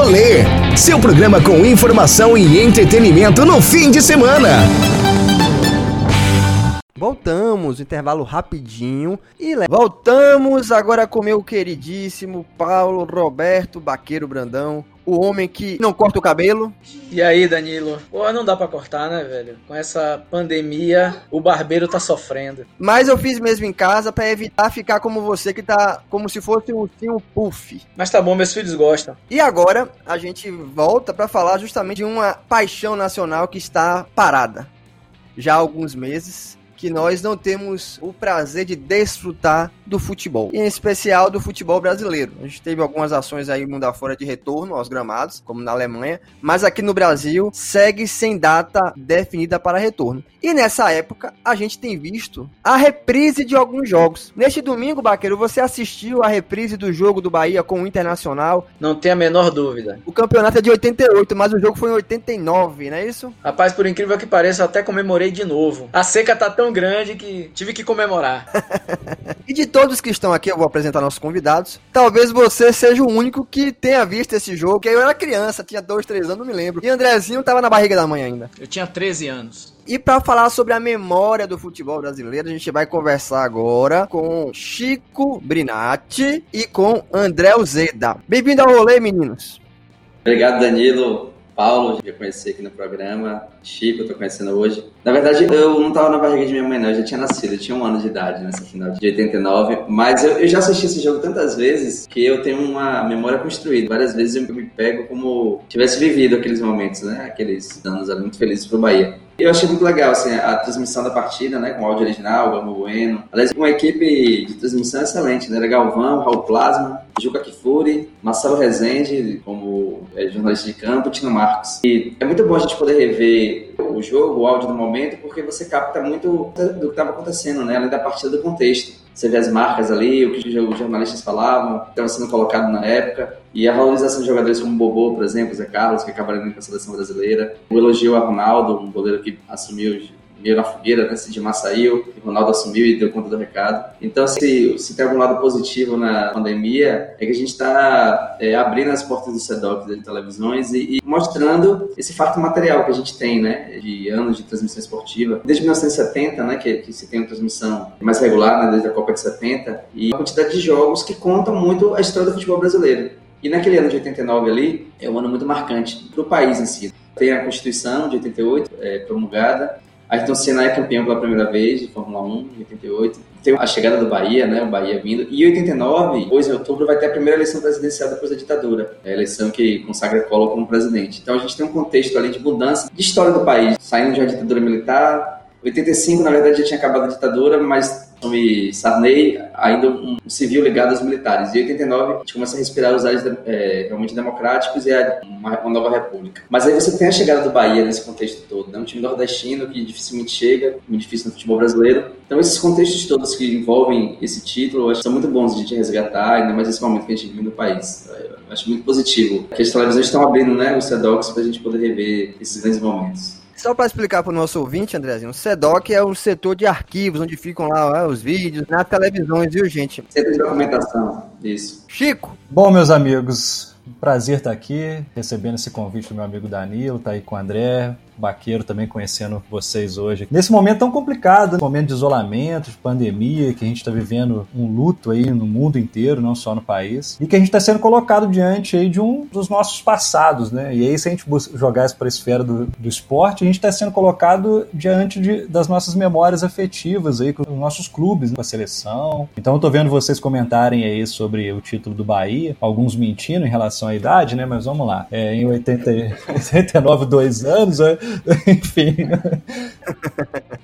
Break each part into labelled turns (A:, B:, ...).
A: Rolê, seu programa com informação e entretenimento no fim de semana.
B: Voltamos, intervalo rapidinho e voltamos agora com meu queridíssimo Paulo Roberto Baqueiro Brandão, o homem que não corta o cabelo.
C: E aí, Danilo? Pô, não dá pra cortar, né, velho? Com essa pandemia, o barbeiro tá sofrendo.
B: Mas eu fiz mesmo em casa pra evitar ficar como você que tá como se fosse um ursinho puff.
C: Mas tá bom, meus filhos gostam.
B: E agora a gente volta pra falar justamente de uma paixão nacional que está parada já há alguns meses. Que nós não temos o prazer de desfrutar do futebol, e em especial do futebol brasileiro. A gente teve algumas ações aí mundo afora de retorno aos gramados, como na Alemanha, mas aqui no Brasil segue sem data definida para retorno. E nessa época a gente tem visto a reprise de alguns jogos. Neste domingo, Baqueiro, você assistiu a reprise do jogo do Bahia com o Internacional
C: Não tem a menor dúvida.
B: o campeonato é de 88, mas o jogo foi em 89, não é isso?
C: Rapaz, por incrível que pareça, eu até comemorei de novo. A seca tá tão grande que tive que comemorar.
B: E de todos que estão aqui, eu vou apresentar nossos convidados. Talvez você seja o único que tenha visto esse jogo, que eu era criança, tinha dois, três anos, não me lembro. E Andrezinho tava na barriga da mãe ainda.
C: Eu tinha 13 anos.
B: E para falar sobre a memória do futebol brasileiro, a gente vai conversar agora com Chico Brinatti e com André Uzeda. Bem-vindo ao rolê, meninos.
D: Obrigado, Danilo. Paulo, já conheci aqui no programa. Chico, eu tô conhecendo hoje. Na verdade, eu não tava na barriga de minha mãe, não. Eu já tinha nascido, eu tinha um ano de idade nessa final de 89. Mas eu, eu já assisti esse jogo tantas vezes que eu tenho uma memória construída. Várias vezes eu me pego como tivesse vivido aqueles momentos, né? Aqueles anos ali muito felizes pro Bahia. Eu achei muito legal assim, a transmissão da partida, né, com o áudio original, Gamo Bueno. Aliás, uma equipe de transmissão excelente, né? Galvão, Raul Plasma, Juca Kifuri, Marcelo Rezende, como é, jornalista de campo, Tino Marcos. E é muito bom a gente poder rever o jogo, o áudio do momento, porque você capta muito do que estava acontecendo, né? Além da partida do contexto. Você vê as marcas ali, o que os jornalistas falavam, que estava sendo colocado na época, e a valorização de jogadores como Bobô, por exemplo, Zé Carlos, que acabaram indo para a seleção brasileira. O elogio a Ronaldo, um goleiro que assumiu meio na fogueira, né? Sidmar saiu, o Ronaldo assumiu e deu conta do recado. Então, se, se tem algum lado positivo na pandemia, é que a gente está é, abrindo as portas do SEDOC, das televisões, e, e, mostrando esse fato material que a gente tem, né? De anos de transmissão esportiva. Desde 1970, né? Que, que se tem uma transmissão mais regular, né? Desde a Copa de 70, e a quantidade de jogos que contam muito a história do futebol brasileiro. E naquele ano de 89 ali, é um ano muito marcante para o país em si. Tem a Constituição de 88, é, promulgada, Ayrton Senna é campeão pela primeira vez de Fórmula 1 em 88. Tem a chegada do Bahia, né? O Bahia vindo. E em 89, depois em outubro, vai ter a primeira eleição presidencial depois da ditadura. É a eleição que consagra Collor como presidente. Então a gente tem um contexto ali de mudança de história do país. Saindo de uma ditadura militar. 85, na verdade, já tinha acabado a ditadura, mas nome Sarney, ainda um civil ligado aos militares. Em 89, a gente começa a respirar os ares é, realmente democráticos e é uma, uma, nova república. Mas aí você tem a chegada do Bahia nesse contexto todo, né? um time nordestino que dificilmente chega, muito difícil no futebol brasileiro. Então esses contextos todos que envolvem esse título, eu acho que são muito bons de a gente resgatar, ainda mais nesse momento que a gente vive no país. Eu acho muito positivo que as televisões estão abrindo né, os SEDOCs para a gente poder rever esses grandes momentos.
B: Só para explicar para o nosso ouvinte, Andrezinho, o SEDOC é o setor de arquivos, onde ficam lá os vídeos, nas televisões, viu, gente?
D: Centro de documentação, isso.
B: Chico!
E: Bom, meus amigos, prazer estar aqui, recebendo esse convite do meu amigo Danilo, tá aí com o André, Baqueiro também conhecendo vocês hoje. Nesse momento tão complicado, momento de isolamento, de pandemia, que a gente está vivendo um luto aí no mundo inteiro, não só no país, e que a gente está sendo colocado diante aí de um dos nossos passados, né? E aí, se a gente jogar isso para a esfera do, do esporte, a gente está sendo colocado diante de, das nossas memórias afetivas aí com os nossos clubes, né? com a seleção. Então, eu tô vendo vocês comentarem aí sobre o título do Bahia, alguns mentindo em relação à idade, né? Mas vamos lá. É, em 80, 89, dois anos, né? Enfim.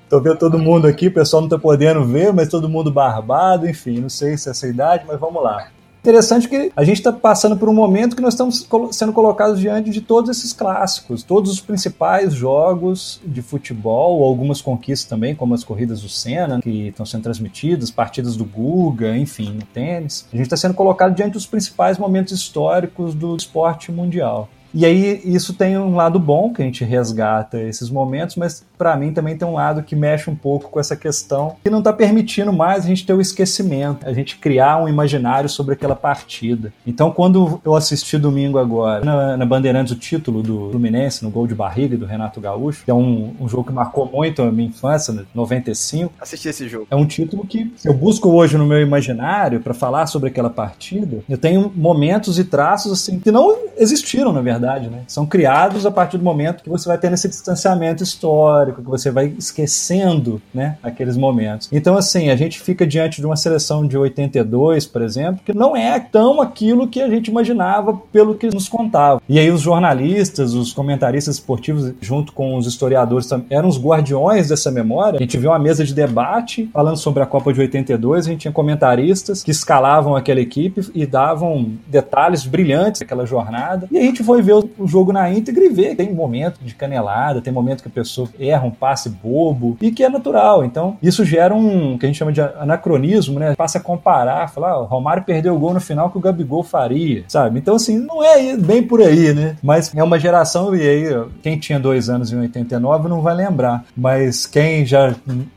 E: Tô vendo todo mundo aqui, o pessoal não tá podendo ver, mas todo mundo barbado, enfim, não sei se é essa idade, mas vamos lá. Interessante que a gente está passando por um momento que nós estamos sendo colocados diante de todos esses clássicos, todos os principais jogos de futebol, algumas conquistas também, como as corridas do Senna, que estão sendo transmitidas, partidas do Guga, enfim, no tênis. A gente está sendo colocado diante dos principais momentos históricos do esporte mundial. E aí isso tem um lado bom que a gente resgata esses momentos, mas para mim também tem um lado que mexe um pouco com essa questão que não está permitindo mais a gente ter o esquecimento, a gente criar um imaginário sobre aquela partida. Então quando eu assisti domingo agora na, na Bandeirantes o título do Fluminense no gol de barriga do Renato Gaúcho, que é um, um jogo que marcou muito a minha infância, 95.
B: Assisti esse jogo.
E: É um título que eu busco hoje no meu imaginário para falar sobre aquela partida. Eu tenho momentos e traços assim que não existiram na verdade verdade, né? São criados a partir do momento que você vai tendo esse distanciamento histórico, que você vai esquecendo, né, aqueles momentos. Então, assim, a gente fica diante de uma seleção de 82, por exemplo, que não é tão aquilo que a gente imaginava pelo que nos contava. E aí os jornalistas, os comentaristas esportivos, junto com os historiadores, eram os guardiões dessa memória. A gente viu uma mesa de debate falando sobre a Copa de 82, a gente tinha comentaristas que escalavam aquela equipe e davam detalhes brilhantes daquela jornada. E a gente foi ver o jogo na íntegra e ver. Tem momento de canelada, tem momento que a pessoa erra um passe bobo e que é natural. Então, isso gera um que a gente chama de anacronismo, né? Passa a comparar, falar, ah, o Romário perdeu o gol no final que o Gabigol faria, sabe? Então, assim, não é bem por aí, né? Mas é uma geração, e aí, quem tinha dois anos em 89 não vai lembrar. Mas quem já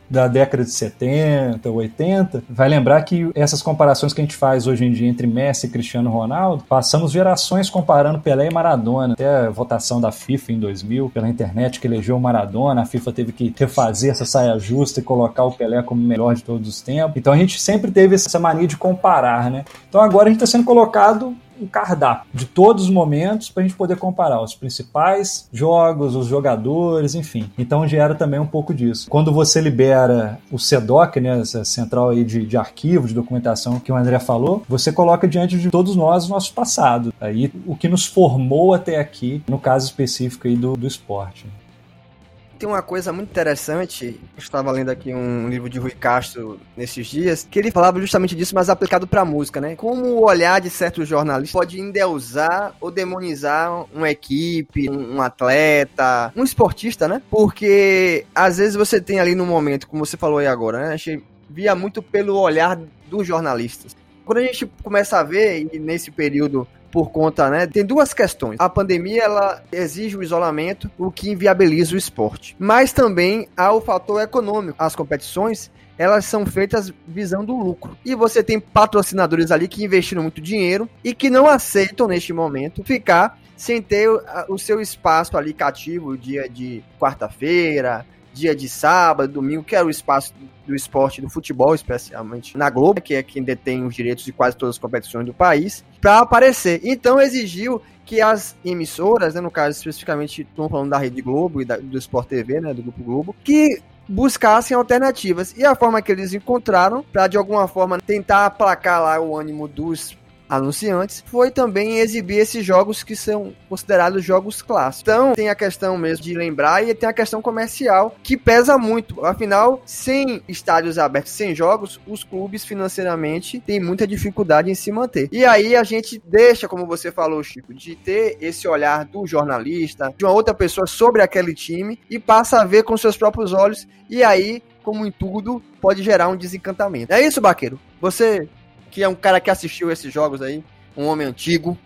E: da década de 70, 80, vai lembrar que essas comparações que a gente faz hoje em dia entre Messi e Cristiano Ronaldo, passamos gerações comparando Pelé e Maradona. Até a votação da FIFA em 2000, pela internet, que elegeu o Maradona, a FIFA teve que refazer essa saia justa e colocar o Pelé como o melhor de todos os tempos. Então a gente sempre teve essa mania de comparar, né? Então agora a gente está sendo colocado um cardápio de todos os momentos para a gente poder comparar os principais jogos, os jogadores, enfim. Então gera também um pouco disso. Quando você libera o CEDOC, né, essa central aí de, de arquivo, de documentação que o André falou, você coloca diante de todos nós o nosso passado. Aí o que nos formou até aqui, no caso específico aí do, do esporte
B: tem uma coisa muito interessante. Eu estava lendo aqui um livro de Rui Castro nesses dias, que ele falava justamente disso, mas aplicado para música, né? Como o olhar de certos jornalistas pode endeusar ou demonizar uma equipe, um atleta, um esportista, né? Porque às vezes você tem ali no momento, como você falou aí agora, né? A gente via muito pelo olhar dos jornalistas. Quando a gente começa a ver, e nesse período por conta, né? Tem duas questões. A pandemia ela exige o isolamento, o que inviabiliza o esporte. Mas também há o fator econômico. As competições elas são feitas visando o lucro. E você tem patrocinadores ali que investiram muito dinheiro e que não aceitam neste momento ficar sem ter o seu espaço ali cativo dia de quarta-feira, dia de sábado, domingo, que era o espaço do esporte, do futebol, especialmente na Globo, que é quem detém os direitos de quase todas as competições do país, para aparecer. Então exigiu que as emissoras, né, no caso especificamente, estamos falando da Rede Globo e da, do Sport TV, né, do Grupo Globo, que buscassem alternativas. E a forma que eles encontraram para de alguma forma tentar aplacar lá o ânimo dos anunciantes, foi também exibir esses jogos que são considerados jogos clássicos. Então, tem a questão mesmo de lembrar e tem a questão comercial que pesa muito. Afinal, sem estádios abertos, sem jogos, os clubes financeiramente têm muita dificuldade em se manter. E aí a gente deixa, como você falou, Chico, de ter esse olhar do jornalista, de uma outra pessoa sobre aquele time e passa a ver com seus próprios olhos e aí como em tudo, pode gerar um desencantamento. É isso, Baqueiro? Você que é um cara que assistiu esses jogos aí, um homem antigo,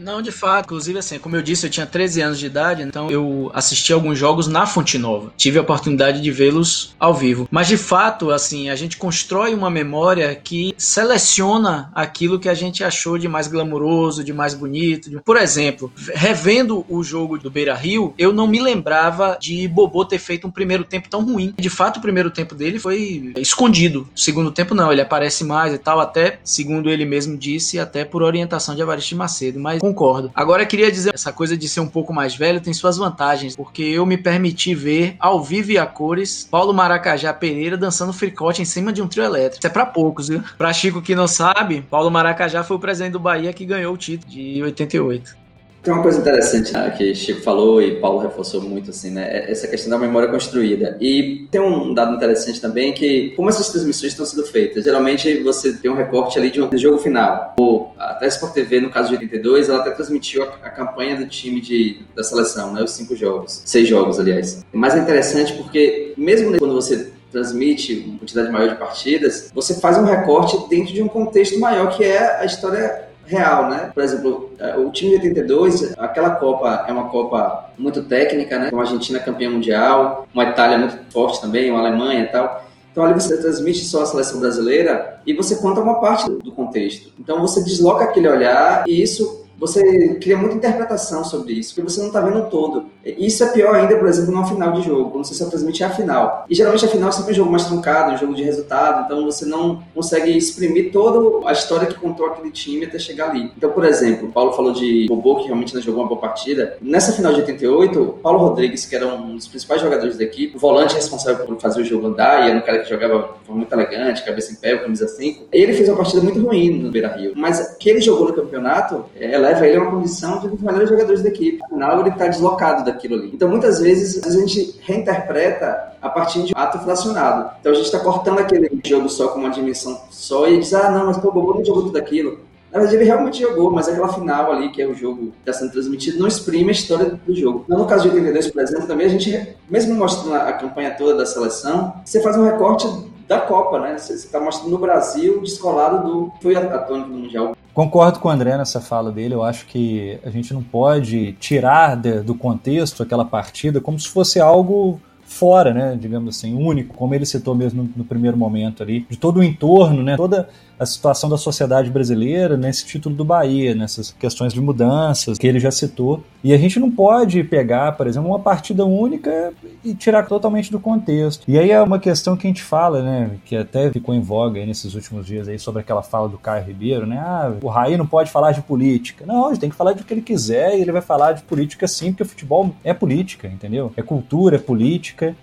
C: não, de fato. Inclusive, assim, como eu disse, eu tinha 13 anos de idade, então eu assisti alguns jogos na Fonte Nova. Tive a oportunidade de vê-los ao vivo. Mas, de fato, assim, a gente constrói uma memória que seleciona aquilo que a gente achou de mais glamuroso, de mais bonito. De... Por exemplo, revendo o jogo do Beira Rio, eu não me lembrava de Bobô ter feito um primeiro tempo tão ruim. De fato, o primeiro tempo dele foi escondido. O segundo tempo, não. Ele aparece mais e tal, até, segundo ele mesmo disse, até por orientação de Avaristo Macedo. Mas concordo. Agora, queria dizer, essa coisa de ser um pouco mais velho tem suas vantagens, porque eu me permiti ver, ao vivo e a cores, Paulo Maracajá Pereira dançando fricote em cima de um trio elétrico. Isso é pra poucos, viu? Pra Chico que não sabe, Paulo Maracajá foi o presidente do Bahia que ganhou o título de 88.
D: Tem uma coisa interessante né, que Chico falou e Paulo reforçou muito, assim, né? É essa questão da memória construída. E tem um dado interessante também que, como essas transmissões estão sendo feitas, geralmente você tem um recorte ali de um jogo final. Ou até a Sport TV, no caso de 82, ela até transmitiu a, a campanha do time de, da seleção, né? Os cinco jogos. Seis jogos, aliás. Mas é interessante porque, mesmo quando você transmite uma quantidade maior de partidas, você faz um recorte dentro de um contexto maior que é a história real, né? Por exemplo, é, o time de 82, aquela Copa é uma Copa muito técnica, né? Uma Argentina campeã mundial, uma Itália muito forte também, uma Alemanha e tal. Então ali você transmite só a seleção brasileira e você conta uma parte do contexto. Então você desloca aquele olhar e isso você cria muita interpretação sobre isso, porque você não está vendo todo. Isso é pior ainda, por exemplo, numa final de jogo, quando você só transmite a final. E geralmente a final é sempre um jogo mais truncado, um jogo de resultado, então você não consegue exprimir toda a história que contou aquele time até chegar ali. Então, por exemplo, o Paulo falou de Bobô, que realmente não jogou uma boa partida. Nessa final de 88, Paulo Rodrigues, que era um dos principais jogadores da equipe, o volante responsável por fazer o jogo andar, e era um cara que jogava muito elegante, cabeça em pé, camisa 5, ele fez uma partida muito ruim no Beira-Rio. Mas que ele jogou no campeonato, ela ele a uma condição de um dos melhores jogadores da equipe. Afinal, ele está deslocado daquilo ali. Então, muitas vezes, a gente reinterpreta a partir de um ato fracionado. Então, a gente está cortando aquele jogo só com uma dimensão só e diz, ah, não, mas pô, o Bobo não jogou tudo aquilo. Na verdade, ele realmente jogou, mas aquela final ali, que é o jogo que está sendo transmitido, não exprime a história do jogo. No caso de 82, por exemplo, também a gente, mesmo mostrando a campanha toda da seleção, você faz um recorte da Copa, né? Você está mostrando no Brasil descolado do foi a tônica do Mundial.
E: Concordo com o André nessa fala dele. Eu acho que a gente não pode tirar de, do contexto aquela partida como se fosse algo fora, né, digamos assim, único, como ele citou mesmo no, no primeiro momento ali, de todo o entorno, né, toda a situação da sociedade brasileira nesse título do Bahia, nessas questões de mudanças que ele já citou. E a gente não pode pegar, por exemplo, uma partida única e tirar totalmente do contexto. E aí é uma questão que a gente fala, né, que até ficou em voga nesses últimos dias aí sobre aquela fala do Caio Ribeiro, né? Ah, o Raí não pode falar de política. Não, ele tem que falar do que ele quiser e ele vai falar de política sim, porque o futebol é política, entendeu? É cultura, é política.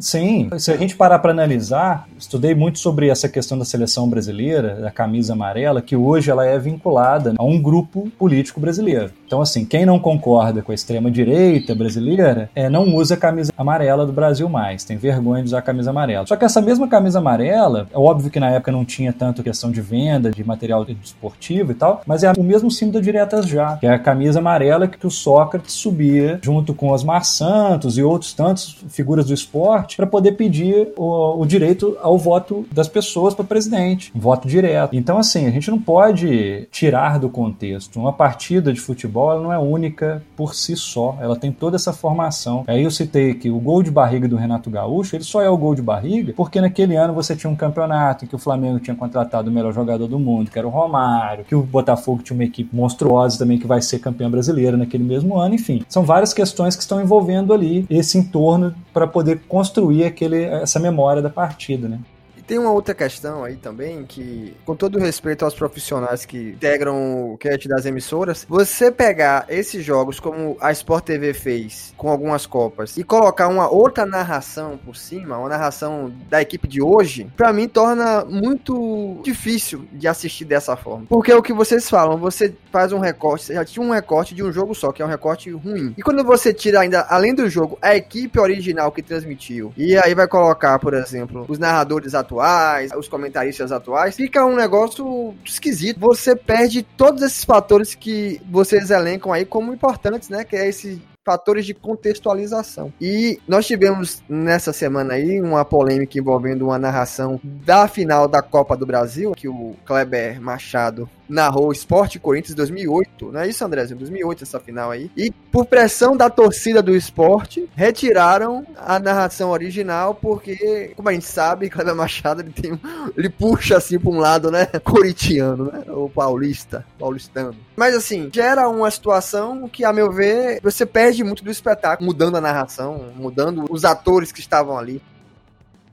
E: Sim, se a gente parar para analisar, estudei muito sobre essa questão da seleção brasileira, da camisa amarela, que hoje ela é vinculada a um grupo político brasileiro. Então, assim, quem não concorda com a extrema-direita brasileira é, não usa a camisa amarela do Brasil mais, tem vergonha de usar a camisa amarela. Só que essa mesma camisa amarela, é óbvio que na época não tinha tanto questão de venda, de material esportivo e tal, mas é o mesmo símbolo da Diretas Já, que é a camisa amarela que o Sócrates subia junto com Osmar Santos e outros tantos figuras do esporte para poder pedir o, o, direito ao voto das pessoas para presidente, voto direto. Então, assim, a gente não pode tirar do contexto. Uma partida de futebol não é única por si só, ela tem toda essa formação. Aí eu citei que o gol de barriga do Renato Gaúcho, ele só é o gol de barriga porque naquele ano você tinha um campeonato em que o Flamengo tinha contratado o melhor jogador do mundo, que era o Romário, que o Botafogo tinha uma equipe monstruosa também que vai ser campeã brasileira naquele mesmo ano, enfim. São várias questões que estão envolvendo ali esse entorno para poder construir construir aquele, essa memória da partida, né?
B: Tem uma outra questão aí também que, com todo respeito aos profissionais que integram o cast das emissoras, você pegar esses jogos como a Sport TV fez com algumas copas e colocar uma outra narração por cima, uma narração da equipe de hoje, para mim torna muito difícil de assistir dessa forma. Porque é o que vocês falam, você faz um recorte, você já tinha um recorte de um jogo só, que é um recorte ruim. E quando você tira ainda, além do jogo, a equipe original que transmitiu, e aí vai colocar, por exemplo, os narradores atuais atuais, os comentaristas atuais, fica um negócio esquisito. Você perde todos esses fatores que vocês elencam aí como importantes, né? Que é esse fatores de contextualização. E nós tivemos nessa semana aí uma polêmica envolvendo uma narração da final da Copa do Brasil, que o Kleber Machado narrou Esporte Corinthians 2008, não é isso, André? 2008 essa final aí. E por pressão da torcida do esporte, retiraram a narração original, porque, como a gente sabe, Kleber Machado ele, tem, ele puxa assim para um lado, né? Coritiano, né? O paulista, paulistano. Mas assim, gera uma situação que, a meu ver, você perde muito do espetáculo, mudando a narração, mudando os atores que estavam ali.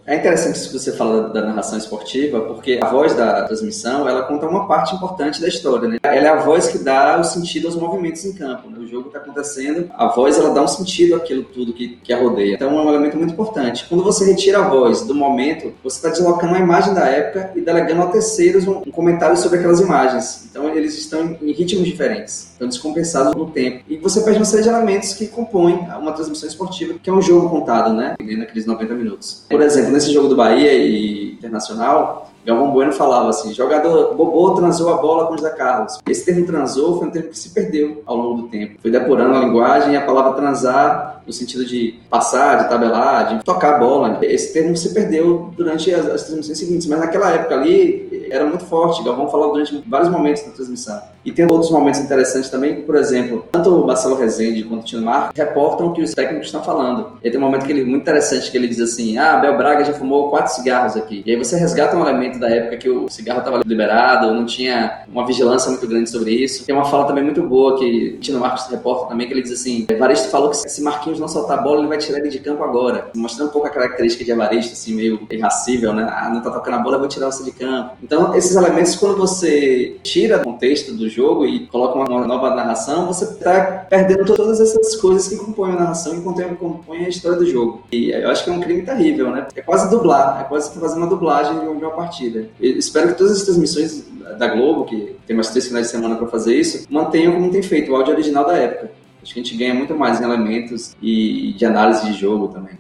D: É interessante isso que você fala da narração esportiva, porque a voz da transmissão, ela conta uma parte importante da história, né? Ela é a voz que dá o sentido aos movimentos em campo, né? O jogo está acontecendo, a voz, ela dá um sentido àquilo tudo que, que a rodeia. Então, é um elemento muito importante. Quando você retira a voz do momento, você está deslocando a imagem da época e delegando a terceiros um, um comentário sobre aquelas imagens. Então, eles estão em ritmos diferentes, estão descompensados no tempo. E você perde uma série de elementos que compõem uma transmissão esportiva, que é um jogo contado, né? Naqueles 90 minutos. Por exemplo, nesse jogo do Bahia e Internacional, Galvão Bueno falava assim: jogador Bobô transou a bola com o José Carlos. Esse termo transou foi um termo que se perdeu ao longo do tempo. Foi depurando a linguagem e a palavra transar, no sentido de passar, de tabelar, de tocar a bola. Esse termo se perdeu durante as, as transmissões seguintes, mas naquela época ali era muito forte. Galvão falava durante vários momentos da transmissão. E tem outros momentos interessantes também, por exemplo, tanto o Marcelo Rezende quanto o Tino Marcos reportam o que os técnicos estão falando. E tem um momento que ele, muito interessante que ele diz assim: Ah, Bel Braga já fumou quatro cigarros aqui. E aí você resgata um elemento da época que o cigarro estava liberado, não tinha uma vigilância muito grande sobre isso. Tem uma fala também muito boa que Tino Marcos reporta também, que ele diz assim: Evaristo falou que se Marquinhos não soltar a bola, ele vai tirar ele de campo agora. Mostrando um pouco a característica de Evaristo, assim, meio irracível, né? Ah, não tá tocando a bola, eu vou tirar você de campo. Então, esses elementos, quando você tira o contexto do jogo e coloca uma nova narração, você está perdendo todas essas coisas que compõem a narração e compõem a história do jogo. E eu acho que é um crime terrível, né? É quase dublar, é quase fazer uma dublagem de uma partida. Eu espero que todas as transmissões da Globo, que tem mais três finais de semana para fazer isso, mantenham como tem feito, o áudio original da época. Acho que a gente ganha muito mais em elementos e de análise de jogo também.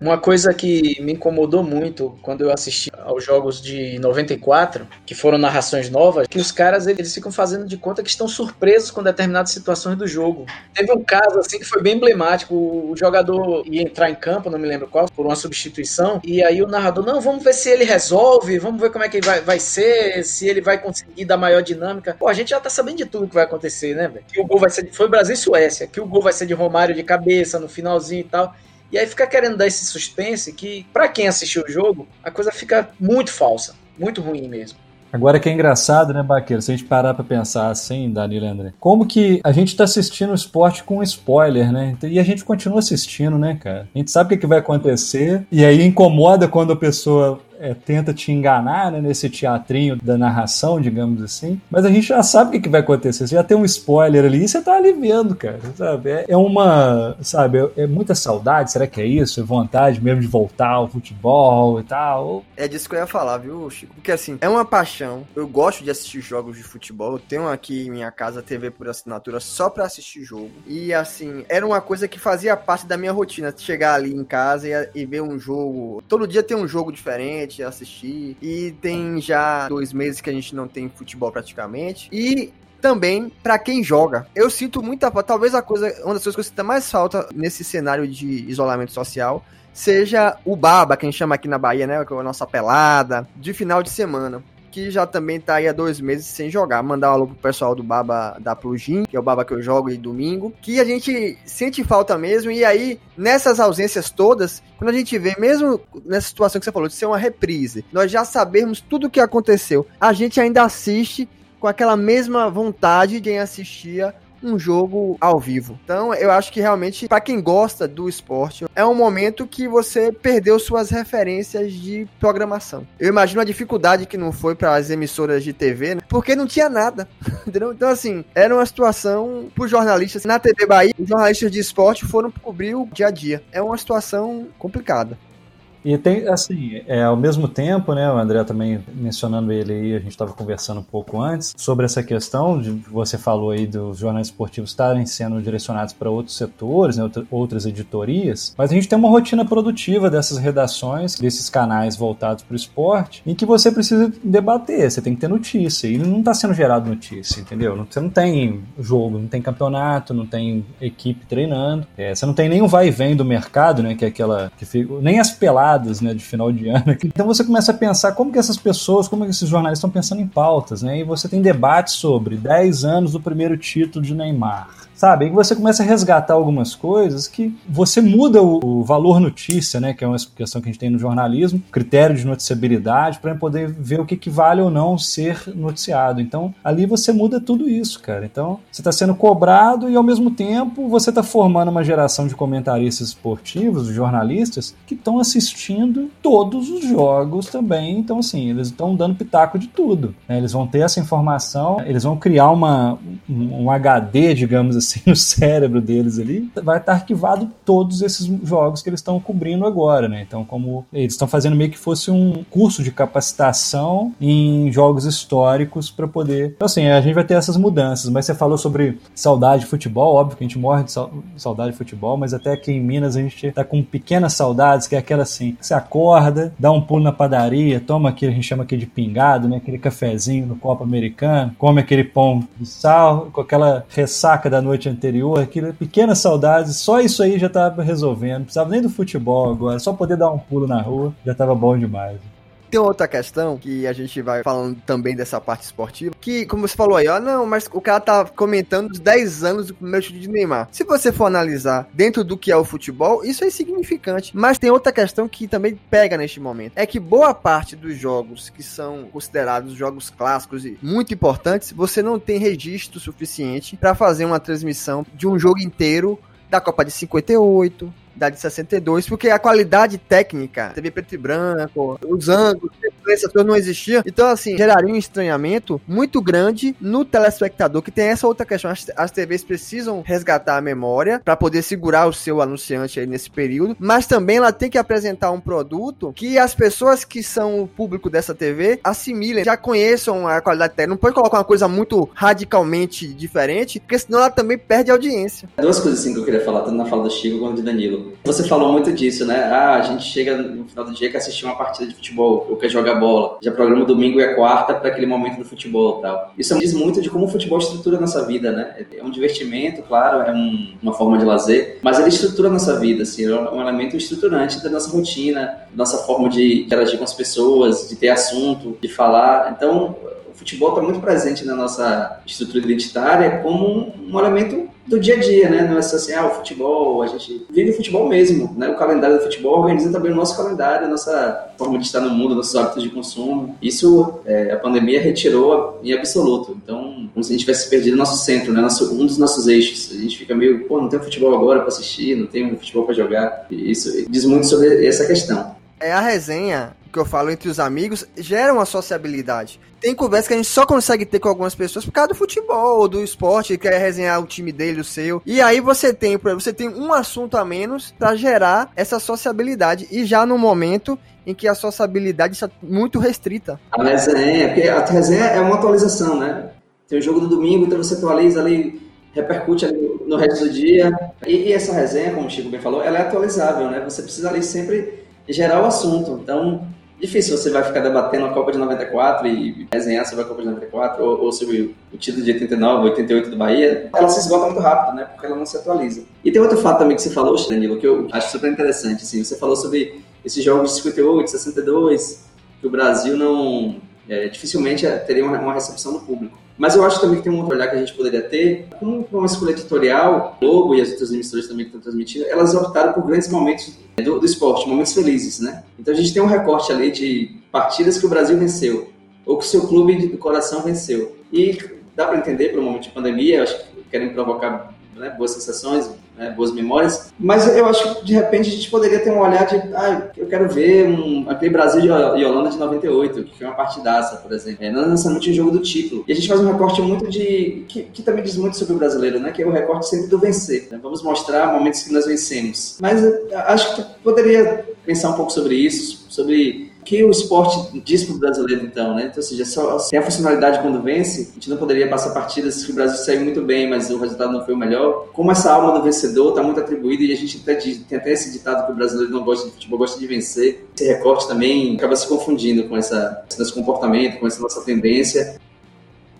C: Uma coisa que me incomodou muito quando eu assisti aos jogos de 94, que foram narrações novas, que os caras eles ficam fazendo de conta que estão surpresos com determinadas situações do jogo. Teve um caso assim que foi bem emblemático, o jogador ia entrar em campo, não me lembro qual, por uma substituição, e aí o narrador, não, vamos ver se ele resolve, vamos ver como é que vai, vai ser, se ele vai conseguir dar maior dinâmica. Pô, a gente já tá sabendo de tudo que vai acontecer, né, velho? Que o gol vai ser, de, foi Brasil e Suécia, que o gol vai ser de Romário de cabeça no finalzinho e tal. E aí fica querendo dar esse suspense que, para quem assistiu o jogo, a coisa fica muito falsa, muito ruim mesmo.
E: Agora que é engraçado, né, Baqueiro? Se a gente parar pra pensar assim, Danilo André, como que a gente tá assistindo o esporte com spoiler, né? E a gente continua assistindo, né, cara? A gente sabe o que, que vai acontecer, e aí incomoda quando a pessoa é, tenta te enganar né, nesse teatrinho da narração, digamos assim. Mas a gente já sabe o que, vai acontecer. Você já tem um spoiler ali e você tá ali vendo, cara. Sabe? É, é uma. Sabe, é, é, muita saudade, será que é isso? É vontade mesmo de voltar ao futebol e tal?
B: É disso que eu ia falar, viu, Chico? Porque assim, é uma paixão. Eu gosto de assistir jogos de futebol. Eu tenho aqui em minha casa TV por assinatura só pra assistir jogo. E assim, era uma coisa que fazia parte da minha rotina. Chegar ali em casa e, e ver um jogo. Todo dia tem um jogo diferente gente assistir. E tem já dois meses que a gente não tem futebol praticamente. E também para quem joga. Eu sinto muita falta, talvez a coisa, uma das coisas que eu sinto mais falta nesse cenário de isolamento social seja o baba, que a gente chama aqui na Bahia, né, que é a nossa pelada, de final de semana que já também tá aí há dois meses sem jogar. Mandar um alô pro pessoal do Baba da Plugin, que é o Baba que eu jogo e domingo, que a gente sente falta mesmo. E aí, nessas ausências todas, quando a gente vê, mesmo nessa situação que você falou, de ser uma reprise, nós já sabemos tudo o que aconteceu, a gente ainda assiste com aquela mesma vontade de quem assistia um jogo ao vivo. Então, eu acho que realmente, para quem gosta do esporte, é um momento que você perdeu suas referências de programação. Eu imagino a dificuldade que não foi para as emissoras de TV, né? porque não tinha nada. Entendeu? Então, assim, era uma situação para os jornalistas. Na TV Bahia, os jornalistas de esporte foram cobrir o dia a dia. É uma situação complicada.
E: E tem, assim, é, ao mesmo tempo, né, o André também mencionando ele aí, a gente estava conversando um pouco antes, sobre essa questão de você falou aí dos jornais esportivos estarem sendo direcionados para outros setores, né, outras editorias, mas a gente tem uma rotina produtiva dessas redações, desses canais voltados para o esporte, em que você precisa debater, você tem que ter notícia, e não está sendo gerado notícia, entendeu? Você não tem jogo, não tem campeonato, não tem equipe treinando, é, você não tem o vai e vem do mercado, né, que é aquela, que fica, nem as peladas né, de final de ano. Então você começa a pensar como que essas pessoas, como que esses jornalistas estão pensando em pautas, né? E você tem debates sobre 10 anos do primeiro título de Neymar sabe? Aí você começa a resgatar algumas coisas que você muda o, o, valor notícia, né? Que é uma questão que a gente tem no jornalismo, critério de noticiabilidade, para poder ver o que, que vale ou não ser noticiado. Então, ali você muda tudo isso, cara. Então, você está sendo cobrado e, ao mesmo tempo, você está formando uma geração de comentaristas esportivos, jornalistas, que estão assistindo todos os jogos também. Então, assim, eles estão dando pitaco de tudo. Né? Eles vão ter essa informação, eles vão criar uma, um HD, digamos assim, assim no cérebro deles ali, vai estar arquivado todos esses jogos que eles estão cobrindo agora, né? Então, como eles estão fazendo meio que fosse um curso de capacitação em jogos históricos para poder. Então, assim, a gente vai ter essas mudanças, mas você falou sobre saudade de futebol, óbvio que a gente morre de saudade de futebol, mas até aqui em Minas a gente tá com pequenas saudades, que é aquela assim, você acorda, dá um pulo na padaria, toma aquele, a gente chama aqui de pingado, né? Aquele cafezinho no copo americano, come aquele pão de sal, com aquela ressaca da noite noite anterior, aquilo, pequenas saudades, só isso aí já estava resolvendo. Não precisava nem do futebol agora, só poder dar um pulo na rua já estava bom demais.
B: Tem outra questão que a gente vai falando também dessa parte esportiva, que, como você falou aí, ó, não, mas o cara tá comentando os 10 anos do primeiro chute de Neymar. Se você for analisar dentro do que é o futebol, isso é insignificante. Mas tem outra questão que também pega neste momento. É que boa parte dos jogos que são considerados jogos clássicos e muito importantes, você não tem registro suficiente para fazer uma transmissão de um jogo inteiro da Copa de 58, da de 62, porque a qualidade técnica, TV preto e branco, os ângulos, essas coisas não existiam. Então, assim, geraria um estranhamento muito grande no telespectador, que tem essa outra questão. As, as TVs precisam resgatar a memória para poder segurar o seu anunciante aí nesse período, mas também ela tem que apresentar um produto que as pessoas que são o público dessa TV assimilem, já conheçam a qualidade técnica. Não pode colocar uma coisa muito radicalmente diferente, porque senão ela também perde audiência.
D: Duas coisas assim que eu queria falar, tanto na fala do Chico quanto do Danilo. Você falou muito disso, né? Ah, a gente chega no final do dia que assistir uma partida de futebol, ou quer jogar bola. Já programa domingo e a quarta para aquele momento do futebol e tal. Isso diz muito de como o futebol estrutura a nossa vida, né? É um divertimento, claro, é um, uma forma de lazer, mas ele estrutura a nossa vida, assim, é um elemento estruturante da nossa rotina, da nossa forma de interagir com as pessoas, de ter assunto, de falar. Então, o futebol está muito presente na nossa estrutura identitária como um elemento do dia a dia, né? Não é só assim, ah, o futebol, a gente vive o futebol mesmo, né? O calendário do futebol organiza também o nosso calendário, a nossa forma de estar no mundo, nossos hábitos de consumo. Isso é, a pandemia retirou em absoluto. Então, como se a gente tivesse perdido nosso centro, né? Nosso, um dos nossos eixos. A gente fica meio, pô, não tem futebol agora para assistir, não tem futebol para jogar. E isso diz muito sobre essa questão.
B: É a resenha que eu falo entre os amigos, gera uma sociabilidade. Tem conversa que a gente só consegue ter com algumas pessoas por causa do futebol, do esporte, quer resenhar o time dele, o seu. E aí você tem, você tem um assunto a menos para gerar essa sociabilidade. E já no momento em que a sociabilidade está muito restrita.
D: A resenha, porque a resenha é uma atualização, né? Tem o jogo do domingo, então você atualiza ali, repercute ali no resto do dia. E, e essa resenha, como o Chico bem falou, ela é atualizável, né? Você precisa ali sempre gerar o assunto. Então, difícil você vai ficar debatendo a Copa de 94 e desenhar sobre a Copa de 94 ou, ou sobre o título de 89, 88 do Bahia, ela se esgota muito rápido, né? Porque ela não se atualiza. E tem outro fato também que você falou, Danilo, que eu acho super interessante, assim, você falou sobre esses jogos de 58, 62, que o Brasil não, é, dificilmente teria uma, uma recepção do público. Mas eu acho também que tem um outro olhar que a gente poderia ter, com uma escolha editorial, Globo e as outras emissoras também que estão transmitindo, elas optaram por grandes momentos do, do esporte, momentos felizes, né? Então a gente tem um recorte ali de partidas que o Brasil venceu, ou que o seu clube do coração venceu. E dá para entender, pelo momento de pandemia, acho que querem provocar né, boas sensações, né, boas memórias. Mas eu acho que de repente a gente poderia ter um olhar de, ah, eu quero ver um, aquele Brasil e Holanda de 98, que foi uma partidaça, por exemplo. É, não necessariamente um jogo do título. E a gente faz um recorte muito de. Que, que, também diz muito sobre o brasileiro, né? Que é o recorte sempre do vencer. Né? Vamos mostrar momentos que nós vencemos. Mas acho que poderia pensar um pouco sobre isso, sobre que o esporte diz para o brasileiro, então, né? Então, ou seja, só a funcionalidade quando vence, a gente não poderia passar partidas que o Brasil saiu muito bem, mas o resultado não foi o melhor. Como essa alma do vencedor está muito atribuída e a gente até diz, tem até esse ditado que o brasileiro não gosta de futebol, gosta de vencer. Esse recorte também acaba se confundindo com essa, esse nosso comportamento, com essa nossa tendência.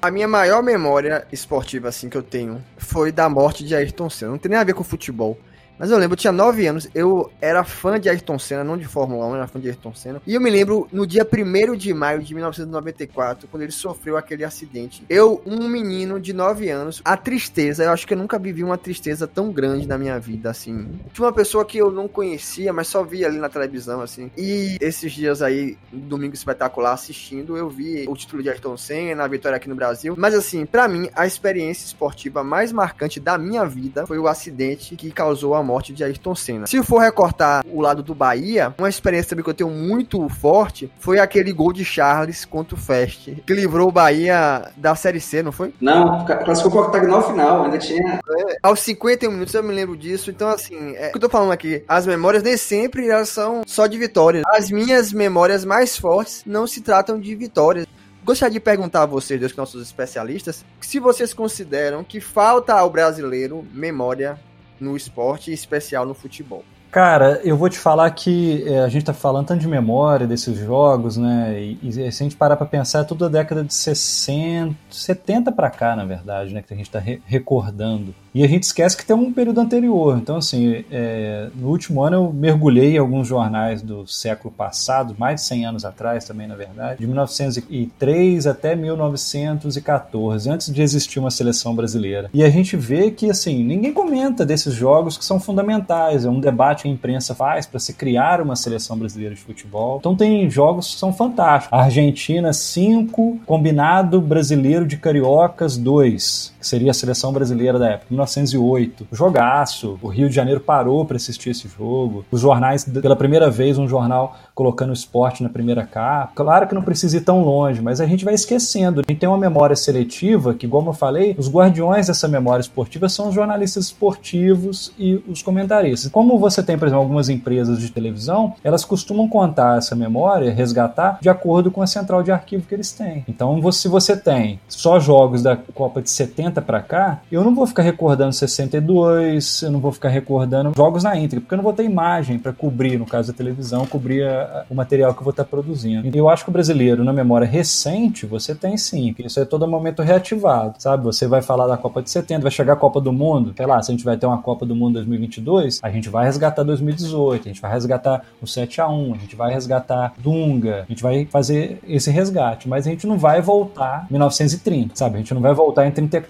B: A minha maior memória esportiva, assim, que eu tenho, foi da morte de Ayrton Senna. Não tem nem a ver com futebol. Mas eu lembro, eu tinha 9 anos, eu era fã de Ayrton Senna, não de Fórmula 1, era fã de Ayrton Senna. E eu me lembro, no dia 1 de maio de 1994, quando ele sofreu aquele acidente. Eu, um menino de 9 anos, a tristeza, eu acho que eu nunca vivi uma tristeza tão grande na minha vida, assim. Tinha uma pessoa que eu não conhecia, mas só via ali na televisão, assim. E esses dias aí, domingo espetacular, assistindo, eu vi o título de Ayrton Senna, a vitória aqui no Brasil. Mas assim, para mim, a experiência esportiva mais marcante da minha vida foi o acidente que causou a morte de Ayrton Senna. Se for recortar o lado do Bahia, uma experiência também que eu tenho muito forte foi aquele gol de Charles contra o Fest, que livrou o Bahia da Série C, não foi?
D: Não, classificou para o octagonal final, ainda tinha...
B: É, aos 51 minutos eu me lembro disso, então assim, é o que eu tô falando aqui, as memórias nem sempre elas são só de vitórias. As minhas memórias mais fortes não se tratam de vitórias. Gostaria de perguntar a vocês, Deus, nossos especialistas, se vocês consideram que falta ao brasileiro memória no esporte, em especial no futebol?
E: Cara, eu vou te falar que é, a gente tá falando tanto de memória desses jogos, né? E, e se a gente parar para pensar, é tudo da década de 60, 70 para cá, na verdade, né? Que a gente tá re recordando E a gente esquece que tem um período anterior. Então, assim, é, no último ano eu mergulhei em alguns jornais do século passado, mais de 100 anos atrás também, na verdade, de 1903 até 1914, antes de existir uma seleção brasileira. E a gente vê que, assim, ninguém comenta desses jogos que são fundamentais. É um debate que a imprensa faz para se criar uma seleção brasileira de futebol. Então, tem jogos que são fantásticos. Argentina 5, combinado brasileiro de cariocas 2, que seria a seleção brasileira da época. 1908. Jogaço. O Rio de Janeiro parou para assistir esse jogo. Os jornais, pela primeira vez, um jornal colocando o esporte na primeira capa. Claro que não precisa ir tão longe, mas a gente vai esquecendo. A gente tem uma memória seletiva que, como eu falei, os guardiões dessa memória esportiva são os jornalistas esportivos e os comentaristas. Como você tem, por exemplo, algumas empresas de televisão, elas costumam contar essa memória, resgatar, de acordo com a central de arquivo que eles têm. Então, se você tem só jogos da Copa de 70 para cá, eu não vou ficar recordando 62, eu não vou ficar recordando jogos na íntegra, porque eu não vou ter imagem para cobrir, no caso da televisão, cobrir a, o material que eu vou estar produzindo. E eu acho que o brasileiro, na memória recente, você tem sim, que isso é todo momento reativado, sabe? Você vai falar da Copa de 70, vai chegar a Copa do Mundo, sei lá, se a gente vai ter uma Copa do Mundo 2022, a gente vai resgatar 2018, a gente vai resgatar o 7 a 1 a gente vai resgatar Dunga, a gente vai fazer esse resgate, mas a gente não vai voltar 1930, sabe? A gente não vai voltar em 34,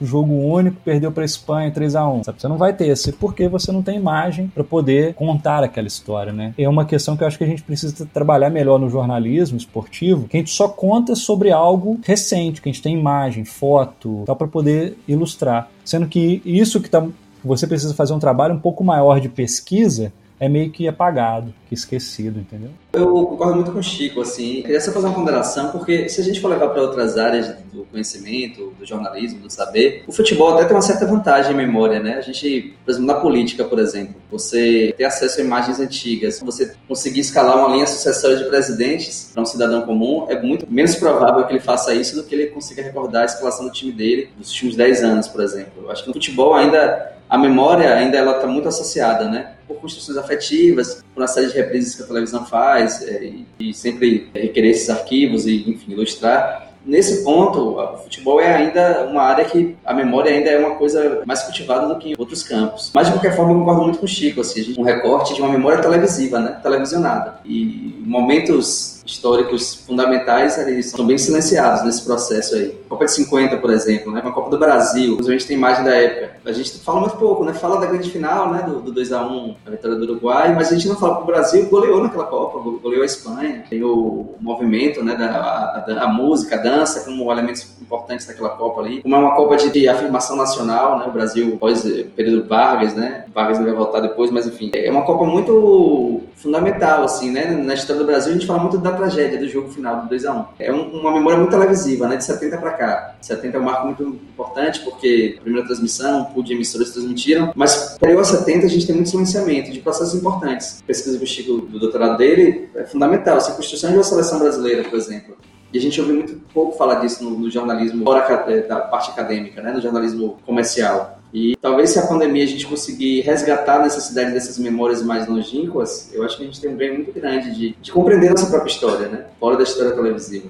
E: o jogo único perdeu para Espanha 3 a 1 sabe? Você não vai ter esse, porque você não tem imagem para poder contar aquela história, né? É uma questão que eu acho que a gente precisa trabalhar melhor no jornalismo esportivo, que a gente só conta sobre algo recente, que a gente tem imagem, foto, tal para poder ilustrar. Sendo que isso que tá, você precisa fazer um trabalho um pouco maior de pesquisa é meio que apagado, que esquecido, entendeu?
D: Eu concordo muito com o Chico, assim. Queria só fazer uma ponderação, porque se a gente for levar para outras áreas do conhecimento, do jornalismo, do saber, o futebol até tem uma certa vantagem em memória, né? A gente, por exemplo, na política, por exemplo, você ter acesso a imagens antigas, você conseguir escalar uma linha sucessória de presidentes para um cidadão comum, é muito menos provável que ele faça isso do que ele consiga recordar a escalação do time dele dos últimos 10 anos, por exemplo. Eu acho que no futebol ainda a memória ainda ela está muito associada, né? Por construções afetivas, por uma série de reprises que a televisão faz é, e, e, sempre requerer esses arquivos e, enfim, ilustrar. Nesse ponto, o futebol é ainda uma área que a memória ainda é uma coisa mais cultivada do que em outros campos. Mas, de qualquer forma, eu concordo muito com o Chico, assim, um recorte de uma memória televisiva, né? Televisionada. E momentos históricos fundamentais eles são bem silenciados nesse processo aí. Copa de 50, por exemplo, né? Uma Copa do Brasil, a gente tem imagem da época. A gente fala muito pouco, né? Fala da grande final, né? Do, do 2x1, a vitória do Uruguai, mas a gente não fala que o Brasil goleou naquela Copa, goleou a Espanha. Tem o movimento, né? Da, a, a, música, a dança, como elementos importantes daquela Copa ali. Como é uma Copa de, de afirmação nacional, né? O Brasil, após o período Vargas, né? Vargas vai voltar depois, mas enfim. É uma Copa muito fundamental, assim, né? Na história do Brasil, a gente fala muito da tragédia do jogo final do 2 a 1 É um, uma memória muito televisiva, né? De 70 para cá. 70 é um marco muito importante, porque a primeira transmissão, o pool de emissoras transmitiram, mas anterior a 70 a gente tem muito silenciamento de processos importantes. A pesquisa do Chico, do doutorado dele, é fundamental. Essa construção de uma seleção brasileira, por exemplo. E a gente ouve muito pouco falar disso no, no jornalismo fora é, da parte acadêmica, né? no jornalismo comercial. E talvez se a pandemia a gente conseguir resgatar a necessidade dessas memórias mais longínquas, eu acho que a gente tem um ganho muito grande de, de compreender nossa própria história, né? Fora da história televisiva.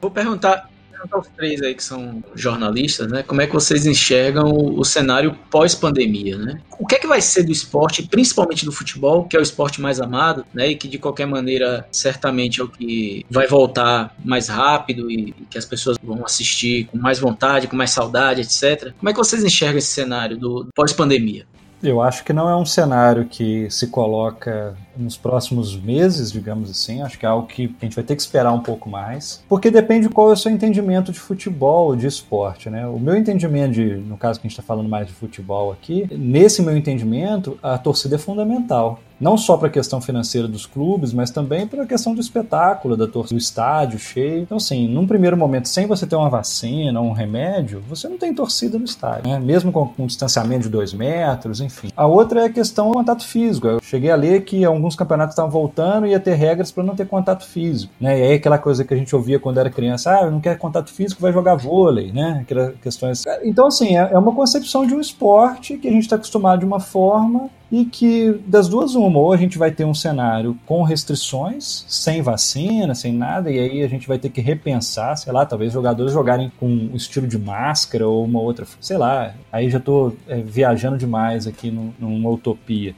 C: Vou perguntar perguntar aos três aí que são jornalistas, né? Como é que vocês enxergam o, cenário pós-pandemia, né? O que é que vai ser do esporte, principalmente do futebol, que é o esporte mais amado, né? E que de qualquer maneira certamente é o que vai voltar mais rápido e, e que as pessoas vão assistir com mais vontade, com mais saudade, etc. Como é que vocês enxergam esse cenário do pós-pandemia?
E: Eu acho que não é um cenário que se coloca nos próximos meses, digamos assim. Acho que é algo que a gente vai ter que esperar um pouco mais, porque depende de qual é o seu entendimento de futebol, de esporte, né? O meu entendimento de, no caso que a gente está falando mais de futebol aqui, nesse meu entendimento, a torcida é fundamental não só para a questão financeira dos clubes, mas também para a questão do espetáculo, da torcida, do estádio cheio. Então, assim, num primeiro momento, sem você ter uma vacina um remédio, você não tem torcida no estádio, né? mesmo com um distanciamento de dois metros, enfim. A outra é a questão do contato físico. Eu cheguei a ler que alguns campeonatos estavam voltando e ia ter regras para não ter contato físico, né? E aí aquela coisa que a gente ouvia quando era criança, ah, não quer contato físico, vai jogar vôlei, né? Aquelas questões. Então, assim, é, é uma concepção de um esporte que a gente está acostumado de uma forma e que das duas uma, ou a gente vai ter um cenário com restrições, sem vacina, sem nada, e aí a gente vai ter que repensar, sei lá, talvez jogadores jogarem com um estilo de máscara ou uma outra, sei lá, aí já estou é, viajando demais aqui num, numa utopia.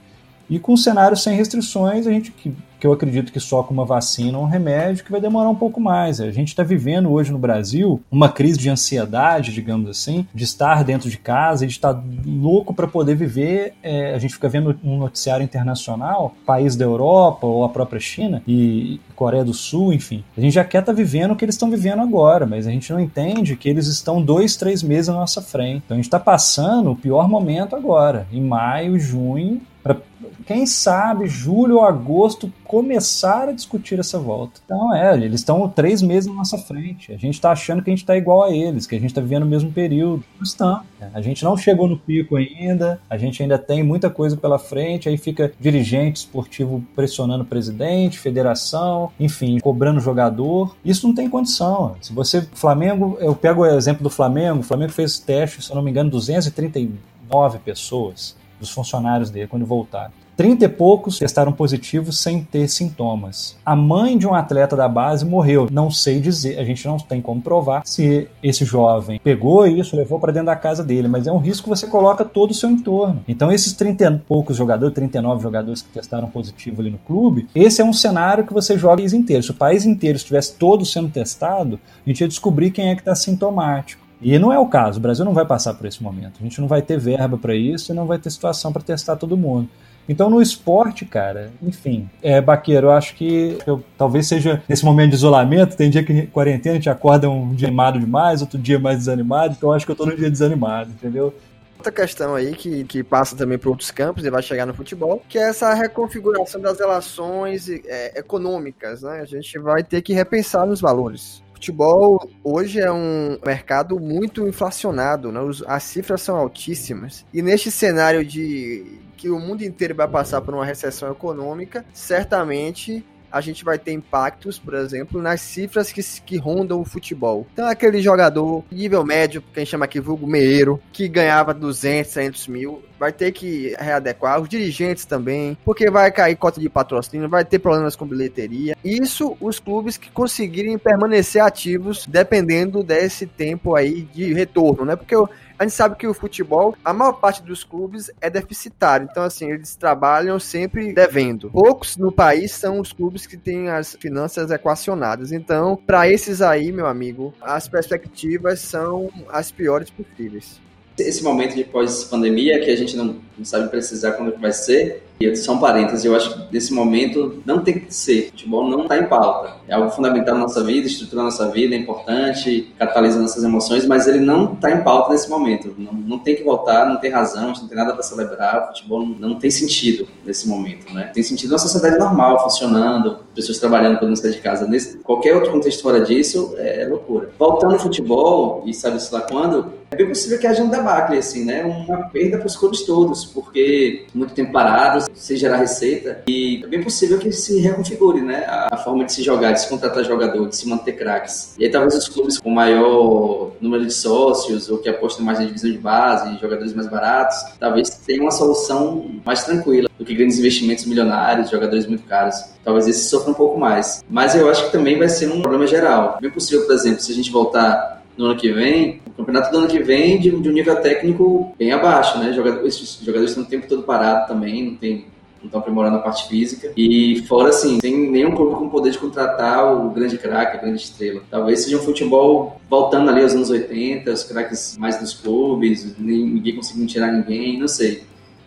E: E com um cenário sem restrições, a gente que que eu acredito que só com uma vacina ou um remédio que vai demorar um pouco mais. A gente está vivendo hoje no Brasil uma crise de ansiedade, digamos assim, de estar dentro de casa e de estar louco para poder viver. É, a gente fica vendo um noticiário internacional, país da Europa ou a própria China e Coreia do Sul, enfim. A gente já quer estar tá vivendo o que eles estão vivendo agora, mas a gente não entende que eles estão dois, três meses à nossa frente. Então a gente está passando o pior momento agora, em maio, junho, para quem sabe, julho ou agosto, começar a discutir essa volta. Então, é, eles estão três meses na nossa frente. A gente está achando que a gente está igual a eles, que a gente está vivendo o mesmo período. Não estão. A gente não chegou no pico ainda, a gente ainda tem muita coisa pela frente, aí fica dirigente esportivo pressionando o presidente, federação, enfim, cobrando jogador. Isso não tem condição. Se você. Flamengo, eu pego o exemplo do Flamengo, o Flamengo fez teste, se eu não me engano, 239 pessoas dos funcionários dele quando voltaram. 30 e poucos testaram positivos sem ter sintomas. A mãe de um atleta da base morreu. Não sei dizer, a gente não tem como provar se esse jovem pegou isso, levou para dentro da casa dele, mas é um risco que você coloca todo o seu entorno. Então, esses 30 e poucos jogadores, 39 jogadores que testaram positivo ali no clube, esse é um cenário que você joga o país inteiro. Se o país inteiro estivesse todo sendo testado, a gente ia descobrir quem é que está sintomático. E não é o caso, o Brasil não vai passar por esse momento. A gente não vai ter verba para isso e não vai ter situação para testar todo mundo. Então, no esporte, cara, enfim, é, Baqueiro, eu acho que eu, talvez seja nesse momento de isolamento, tem dia que quarentena a gente acorda um dia animado demais, outro dia mais desanimado, então eu acho que eu tô no dia desanimado, entendeu?
B: outra questão aí que, que passa também para outros campos e vai chegar no futebol, que é essa reconfiguração das relações é, econômicas, né? A gente vai ter que repensar nos valores futebol hoje é um mercado muito inflacionado, né? as cifras são altíssimas. E neste cenário de que o mundo inteiro vai passar por uma recessão econômica, certamente a gente vai ter impactos, por exemplo, nas cifras que, que rondam o futebol. Então, aquele jogador nível médio, que a gente chama aqui vulgo meiro, que ganhava 200, 300 mil, vai ter que readequar, os dirigentes também, porque vai cair cota de patrocínio, vai ter problemas com bilheteria. Isso os clubes que conseguirem permanecer ativos dependendo desse tempo aí de retorno, né? Porque a gente sabe que o futebol, a maior parte dos clubes é deficitário. Então, assim, eles trabalham sempre devendo. Poucos no país são os clubes que têm as finanças equacionadas. Então, para esses aí, meu amigo, as perspectivas são as piores possíveis.
D: Esse momento de pós-pandemia, que a gente não, não sabe precisar quando vai ser, um parênteses, eu acho que nesse momento não tem que ser. O futebol não está em pauta. É algo fundamental na nossa vida, estrutura nossa vida, é importante, catalisa nossas emoções, mas ele não está em pauta nesse momento. Não, não tem que voltar, não tem razão, a gente não tem nada para celebrar. O futebol não, não, tem sentido nesse momento, né? Tem sentido na sociedade normal, funcionando, pessoas trabalhando, podendo sair de casa. Nesse, qualquer outro contexto fora disso é loucura. Voltando ao futebol, e sabe-se lá quando, é bem possível que haja um debacle, assim, né? Uma perda para os clubes todos, porque muito tempo parados, sem gerar receita. E é bem possível que se reconfigure, né? A forma de se jogar, de se contratar jogador, de se manter craques. E aí talvez os clubes com maior número de sócios ou que apostam mais na divisão de base, jogadores mais baratos, talvez tenham uma solução mais tranquila do que grandes investimentos milionários, jogadores muito caros. Talvez esse sofra um pouco mais. Mas eu acho que também vai ser um problema geral. Bem possível, por exemplo, se a gente voltar no ano que vem, o campeonato do ano que vem de, de um nível técnico bem abaixo, né? Jogadores, esses jogadores estão o tempo todo parado também, não tem não estão aprimorando a parte física. E fora, assim, sem nenhum clube com poder de contratar o grande craque, a grande estrela. Talvez seja um futebol voltando ali aos anos 80, os craques mais dos clubes, ninguém conseguindo tirar ninguém, não sei.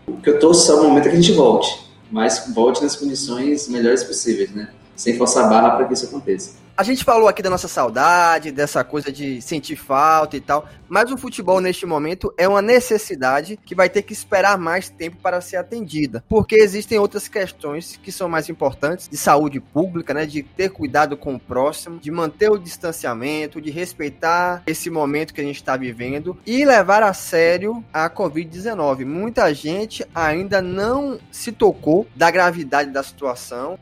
D: O que eu torço é o momento é que a gente volte, mas volte nas condições melhores possíveis, né? Sem forçar a barra para que isso aconteça.
B: A gente falou aqui da nossa saudade, dessa coisa de sentir falta e tal, mas o futebol neste momento é uma necessidade que vai ter que esperar mais tempo para ser atendida, porque existem outras questões que são mais importantes de saúde pública, né, de ter cuidado com o próximo, de manter o distanciamento, de respeitar esse momento que a gente está vivendo e levar a sério a Covid-19. Muita gente ainda não se tocou da gravidade da situação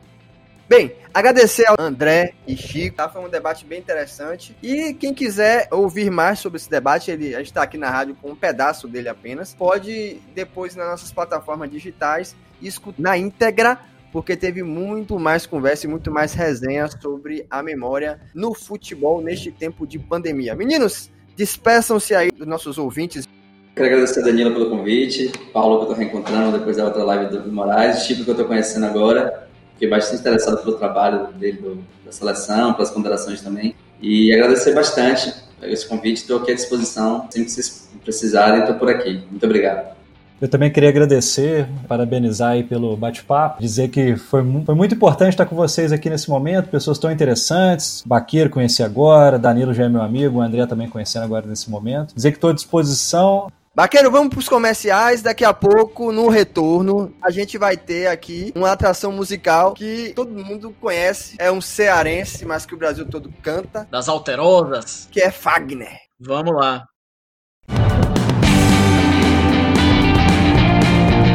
B: Bem, agradecer ao André e Chico, tá? Foi um debate bem interessante. E quem quiser ouvir mais sobre esse debate, ele, está aqui na rádio com um pedaço dele apenas. Pode depois nas nossas plataformas digitais escutar na íntegra porque teve muito mais conversa e muito mais resenha sobre a memória no futebol neste tempo de pandemia. Meninos, despeçam-se aí dos nossos ouvintes.
D: Quero agradecer a Danila pelo convite, Paulo que eu estou reencontrando depois da outra live do Moraes, Chico que eu estou conhecendo agora, fiquei bastante interessado pelo trabalho dele, do, da seleção, pelas ponderações também, e agradecer bastante esse convite, estou aqui à disposição, sempre que vocês precisarem, estou por aqui. Muito obrigado.
E: Eu também queria agradecer, parabenizar aí pelo bate-papo, dizer que foi, foi, muito importante estar com vocês aqui nesse momento, pessoas tão interessantes. Baqueiro conheci agora, Danilo já é meu amigo, o André também conhecendo agora nesse momento. Dizer que estou à disposição.
B: Baqueiro, vamos para os comerciais. Daqui a pouco, no retorno, a gente vai ter aqui uma atração musical que todo mundo conhece. É um cearense, mas que o Brasil todo canta.
C: Das alterosas.
B: Que é Fagner.
C: Vamos lá.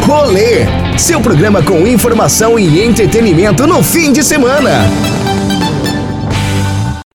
A: Rolê, seu programa com informação e entretenimento no fim de semana.